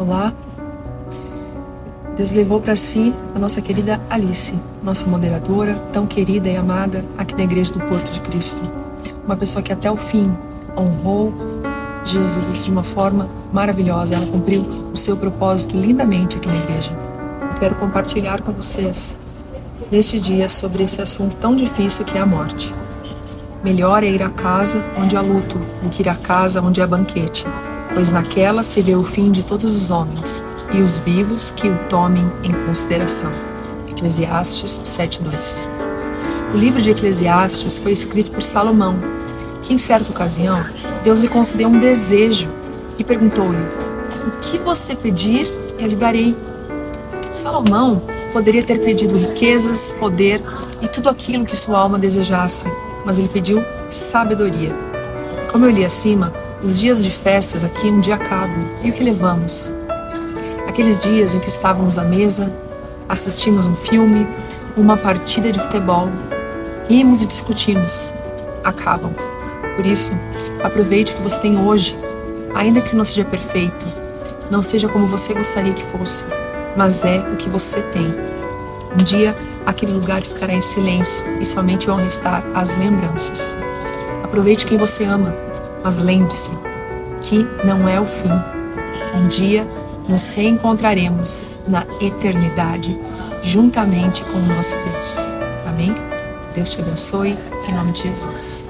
Olá. Deus levou para si a nossa querida Alice, nossa moderadora, tão querida e amada aqui da Igreja do Porto de Cristo. Uma pessoa que até o fim honrou Jesus de uma forma maravilhosa. Ela cumpriu o seu propósito lindamente aqui na igreja. Quero compartilhar com vocês neste dia sobre esse assunto tão difícil que é a morte. Melhor é ir à casa onde há luto do que ir à casa onde há banquete, pois naquela se vê o fim de todos os homens e os vivos que o tomem em consideração. Eclesiastes 7:2. O livro de Eclesiastes foi escrito por Salomão, que em certa ocasião Deus lhe concedeu um desejo e perguntou-lhe: O que você pedir, eu lhe darei. Salomão poderia ter pedido riquezas, poder e tudo aquilo que sua alma desejasse, mas ele pediu sabedoria. Como eu li acima, os dias de festas aqui um dia acabam. E o que levamos? Aqueles dias em que estávamos à mesa, assistimos um filme, uma partida de futebol, rimos e discutimos, acabam. Por isso, aproveite o que você tem hoje, ainda que não seja perfeito, não seja como você gostaria que fosse, mas é o que você tem. Um dia, aquele lugar ficará em silêncio e somente vão restar as lembranças. Aproveite quem você ama, mas lembre-se que não é o fim. Um dia nos reencontraremos na eternidade, juntamente com o nosso Deus. Amém? Deus te abençoe, em nome de Jesus.